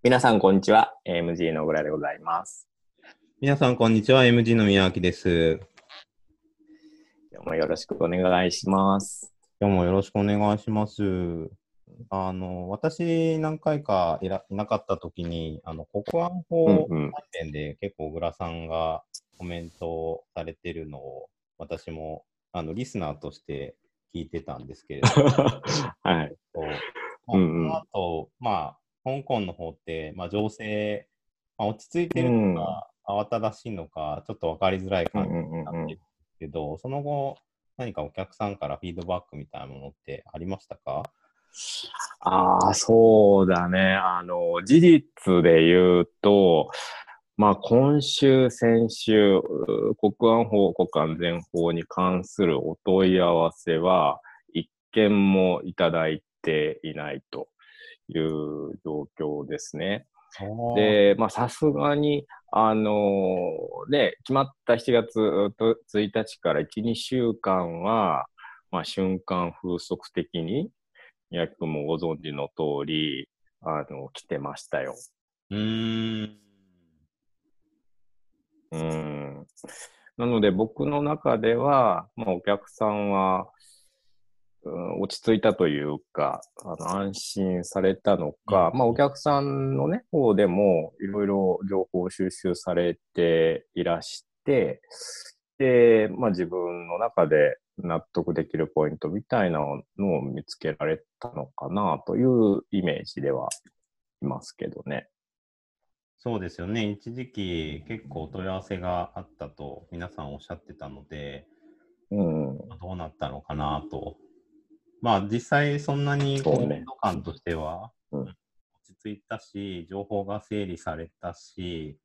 皆さん、こんにちは。MG の小倉でございます。皆さん、こんにちは。MG の宮脇です。今日もよろしくお願いします。今日もよろしくお願いします。あの、私、何回かいらいなかった時に、あの、国安法うんうん関連で結構、小倉さんがコメントをされてるのを、私も、あの、リスナーとして聞いてたんですけれども、はい。まあうんうんあと、まあ、香港の方って、まあ、情勢、まあ、落ち着いてるのか、慌ただしいのか、ちょっと分かりづらい感じうんうんうんうんになってるん。ですけど、その後、何かお客さんからフィードバックみたいなものってありましたか？ああ、そうだね。あの、事実で言うと、まあ、今週、先週、う国安法、国安全法に関するお問い合わせは、一件もいただいていないという状況ですね。で、まあ、さすがに、あのね、決まった7月1日から1、2週間は、まあ、瞬間風速的に、宮城君もご存知の通り、あの、来てましたよ。うーん。うん。なので、僕の中では、まあ、お客さんは、うん、落ち着いたというか、あの安心されたのか、うんまあ、お客さんのね、方でも、いろいろ情報収集されていらして、で、まあ、自分の中で納得できるポイントみたいなのを見つけられたのかなというイメージではいますけどね。そうですよね。一時期結構お問い合わせがあったと皆さんおっしゃってたので、うん。まあどうなったのかなと。まあ実際そんなにそうね温度感としてはうん落ち着いたし、情報が整理されたし、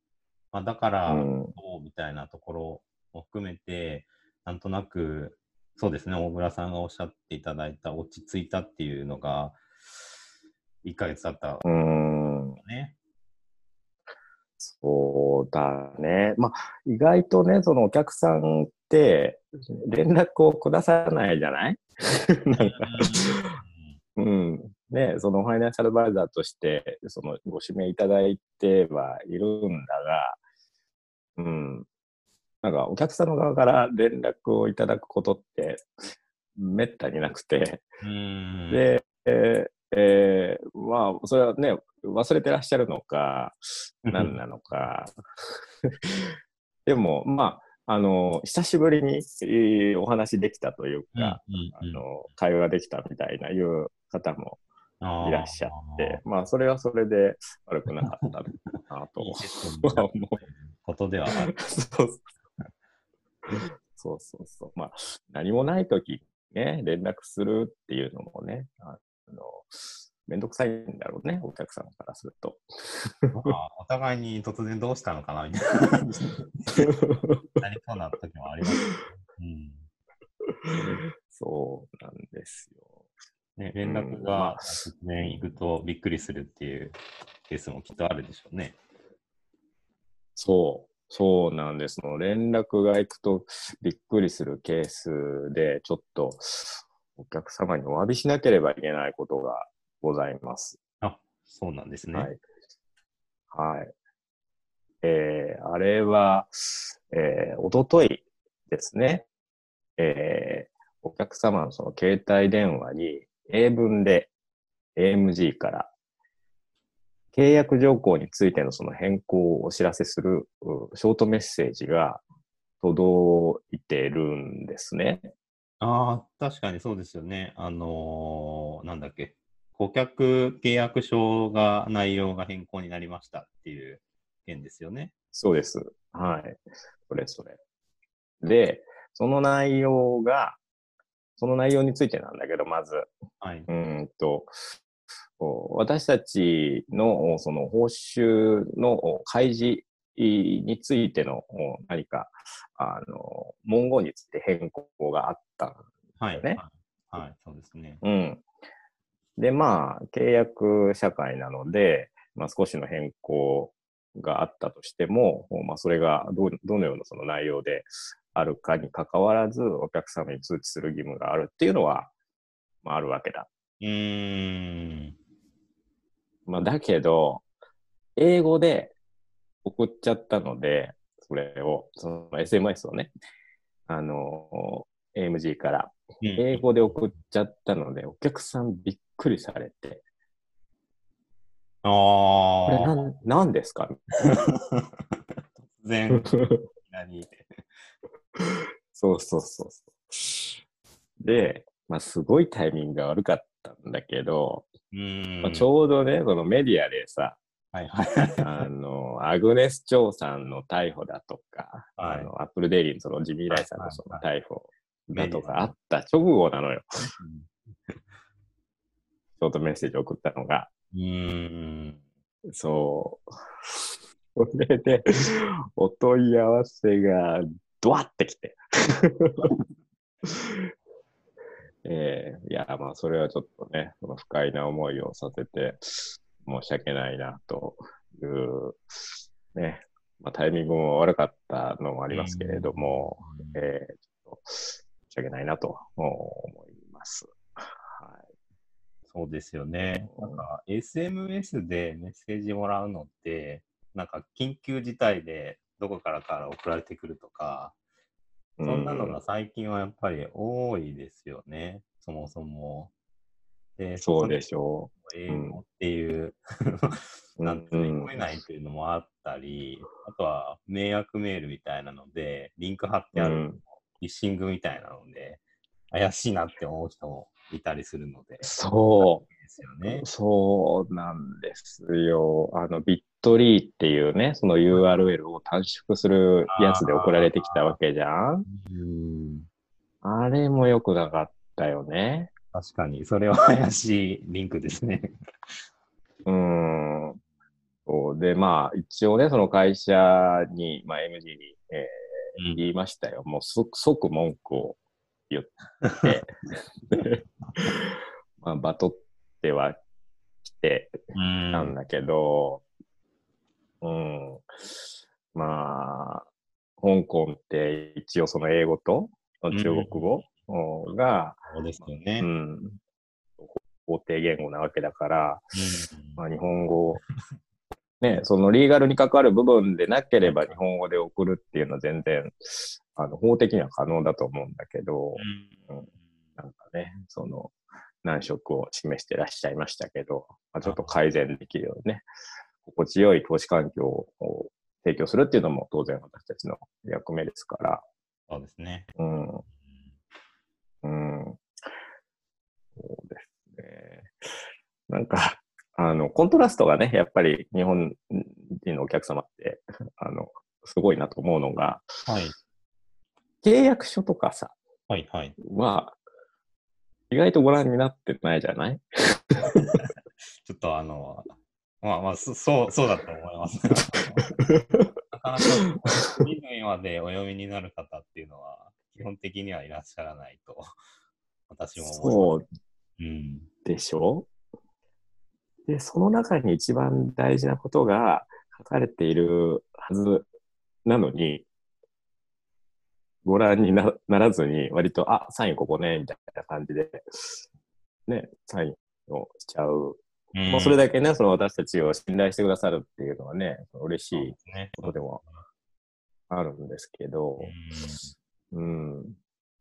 まあ、だからどうんうみたいなところも含めて、なんとなく、そうですね、大倉さんがおっしゃっていただいた落ち着いたっていうのが、1ヶ月経ったうん。ね。そうだね。まあ、意外とね、そのお客さんって、連絡をくださらないじゃない？なんか、うん。ね、そのファイナンシャルバイザーとして、そのご指名いただいてはいるんだが、うん。なんか、お客さんの側から連絡をいただくことって、めったになくて、うん。で、えーえーまあ、それはね、忘れてらっしゃるのか、何なのか。でも、まあ、あの、久しぶりに、えーお話できたというか、あの、会話ができたみたいないう方もいらっしゃって、まあ、それはそれで悪くなかったなと 思う。ことではある。そうそうそうそう。まあ、何もないときね、連絡するっていうのもね、あの、めんどくさいんだろうね、お客さんからすると。まあ、お互いに突然どうしたのかなみたいな なりそうな時もあります、うんそうなんですよ。ね。連絡が突然行くとびっくりするっていうケースもきっとあるでしょうね。そう、そうなんですの。連絡が行くとびっくりするケースで、ちょっとお客様にお詫びしなければいけないことがございます。あ、そうなんですね。はい。はい。えー、あれは、えー、おとといですね。えー、お客様のその携帯電話に英文で AMG から契約条項についてのその変更をお知らせするうショートメッセージが届いてるんですね。ああ、確かにそうですよね。あのーなんだっけ。顧客契約書が内容が変更になりましたっていう件ですよね。そうです。はい。それそれ。で、その内容が、その内容についてなんだけど、まず、はい。うーんと、こう私たちのその報酬の開示についての何か、あの、文言について変更があったんはい。ねはい、はいそうですね。うん。で、まあ、契約社会なので、まあ、少しの変更があったとしても、まあ、それがどうどのようなその内容であるかに関わらず、お客様に通知する義務があるっていうのは、まあ、あるわけだ。うーん。まあ、だけど、英語で送っちゃったので、それを、その SMS をね、あの、AMG から英語で送っちゃったので、お客さんびっくりされて、あこれあ。なん何ですか？突然、いきなり。そうそうそうそう。で、まあ、すごいタイミングが悪かったんだけど、うーん。まあ、ちょうどね、そのメディアでさ、はいはい。あの、アグネス・チョウさんの逮捕だとか、はいあの、アップルデイリーのそのジミー・ライさんのそのはい逮捕だとかあった直後なのよ。ショートメッセージ送ったのが。うーん。そう。それで、お問い合わせがドワってきて。えーいや、まあ、それはちょっとね、その不快な思いをさせて、申し訳ないな、という、ね、まあ、タイミングも悪かったのもありますけれども、えーちょっと申し訳ないなと思います。はい。そうですよね。なんか SMS でメッセージもらうのって、なんか緊急事態でどこからから送られてくるとか、そんなのが最近はやっぱり多いですよね、そもそも。で、そうでしょ英語っていう、う。なんてうん読めないっていうのもあったり、あとは迷惑メールみたいなので、リンク貼ってあるうんフィッシングみたいなので、怪しいなって思う人もいたりするので、そう。ですよね。そうなんですよ。あの、ビットリーっていうね、その URL を短縮するやつで送られてきたわけじゃんうんあれも良くなかったよね。確かに、それは怪しいリンクですね。うーん。そうで、まあ、一応ね、その会社に、まあ、MG に、えー言いましたよ。もう即、即文句を言って、まあ、バトっては来て、うんなんだけど、うん、まあ、香港って一応その英語と中国語うんが、そうですよね。うん、法定言語なわけだから、うん。まあ、日本語、ね、そのリーガルに関わる部分でなければ日本語で送るっていうのは全然、あの、法的には可能だと思うんだけど、うん。なんかね、その、難色を示してらっしゃいましたけど、まあ、ちょっと改善できるようにね、心地よい投資環境を提供するっていうのも当然私たちの役目ですから、そうですね。うん、うん、そうですね。なんか、あの、コントラストがね、やっぱり日本人のお客様って、あの、すごいなと思うのが、はい。契約書とかさ、はい、はい。は、意外とご覧になってないじゃない？ちょっとあの、まあまあ、そそう、そうだと思います。なかなか、見るまでお読みになる方っていうのは、基本的にはいらっしゃらないと、私も思いそうます。うん。でしょ？で、その中に一番大事なことが書かれているはずなのに、ご覧になならずに、割と、あ、サインここね、みたいな感じで、ね、サインをしちゃう。もうそれだだけね、その私たちを信頼してくださるっていうのはね、嬉しい。ことでもあるんですけど、うんうん、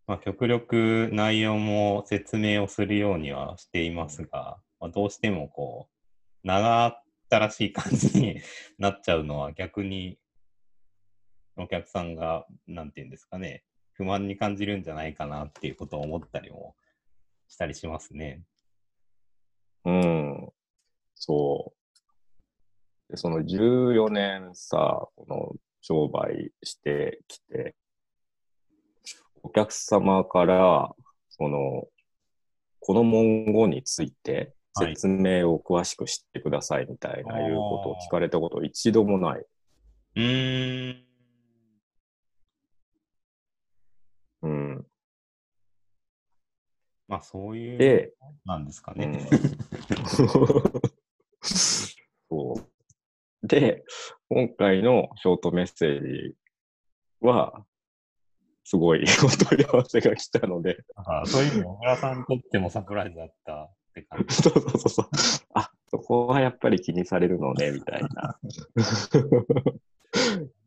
まあ、極力内容も説明をするようにはしていますが、まあ、どうしてもこう、長ったらしい感じに なっちゃうのは逆にお客さんが、なんていうんですかね、不満に感じるんじゃないかなっていうことを思ったりもしたりしますね。うん。そう。で、その14年さ、この商売してきて、お客様から、その、この文言についてはい説明を詳しく知ってくださいみたいなあーいうことを聞かれたこと一度もない。うーん。うん。まあそういう、で、なんですかね。うん そう。で、今回のショートメッセージは、すごい お問い合わせが来たので、だからそういう意味で小倉さんにとってもサプライズだったって感じ。そうそうそうそう。あ、そこはやっぱり気にされるのね、みたいな。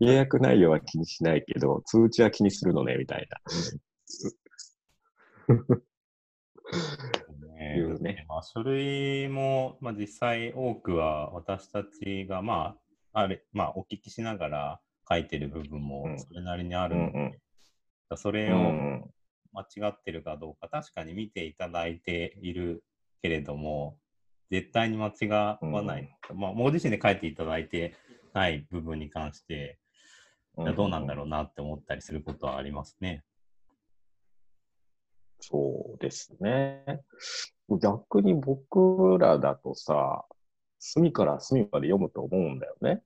契約内容は気にしないけど、通知は気にするのね、みたいな。ねいうねまあ、書類も、まあ、実際多くは私たちが、まあ、あれ、まあ、お聞きしながら書いてる部分もうんそれなりにあうるので、んそれをうん。間違ってるかどうか、確かに見ていただいているけれども、絶対に間違わない。まあ、もう自身で書いていただいてない部分に関して、どうなんだろうなって思ったりすることはありますね。そうですね。逆に僕らだとさ、隅から隅まで読むと思うんだよね。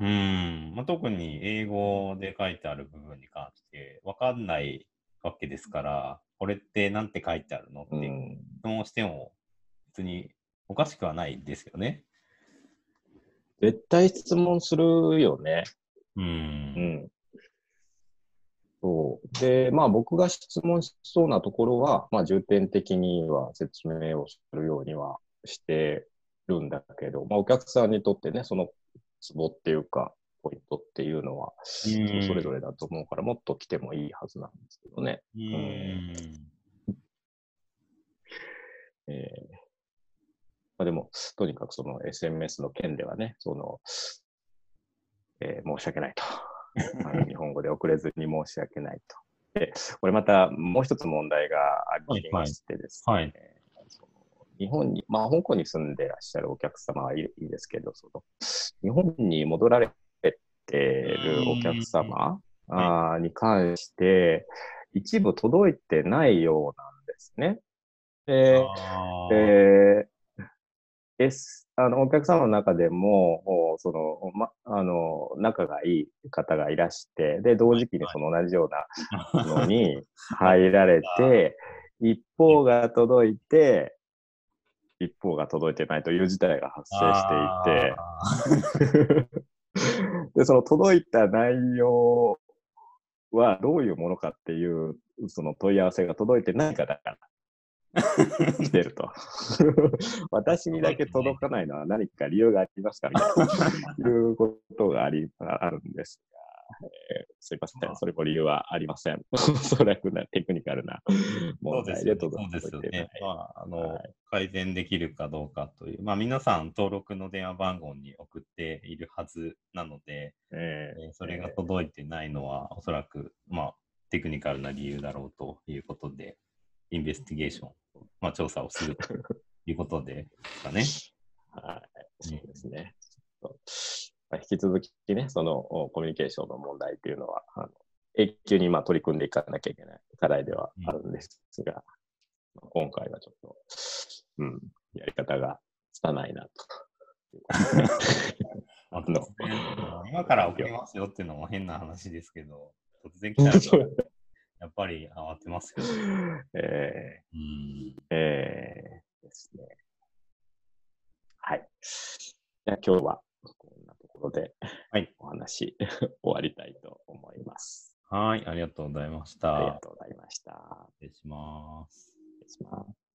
うん、まあ、特に英語で書いてある部分に関して分かんないわけですから、これって何て書いてあるの？って質うん。問しても別におかしくはないですよね。絶対質問するよね。う。うんん。そう。で、まあ僕が質問しそうなところは、まあ重点的には説明をするようにはしてるんだけど、まあお客さんにとってね、そのツボっていうか、ポイントっていうのは、うんそれぞれだと思うから、もっと来てもいいはずなんですけどね。うん。えーまあ、でも、とにかくその SMS の件ではね、その、えー申し訳ないと。あ の日本語で遅れずに申し訳ないと。で、これまたもう一つ問題がありましてですね、はい。その日本に、まあ、香港に住んでらっしゃるお客様はいいですけど、その日本に戻られてるお客様に関して、一部届いてないようなんですね。で、えー。S、あの、お客様の中でも、おその、ま、あの、仲がいい方がいらして、で、同時期にその同じような のに入られて、一方が届いて、一方が届いてないという事態が発生していて、で、その届いた内容はどういうものかっていう、その問い合わせが届いてないから 来てると。私にだけ届かないのは何か理由がありますかみたいな、いうことがあり、ああるんですが、えーすいません。それも理由はありません。おそらくなテクニカルな問ですよね。題で届そうですよね。。まあ、あの、はい改善できるかどうかという、まあ、皆さん登録の電話番号に送っているはずなので、ええーそれが届いてないのは、おそらく、まあ、テクニカルな理由だろうということで、インベスティゲーション、まあ、調査をするということですかね。ー はい、そうですね。引き続きね、そのおコミュニケーションの問題っていうのは、あの永久にまあ取り組んでいかなきゃいけない課題ではあるんですが、まあ今回はちょっと、うん、やり方が拙いなと。今から送りますよっていうのも変な話ですけど、突然来たら、やっぱり慌てますよね。えうんー、えー、ですね。はい。じゃあ今日はころで、はいお話 終わりたいと思います。はい、ありがとうございましありがた。とうございました。失礼します。失礼します。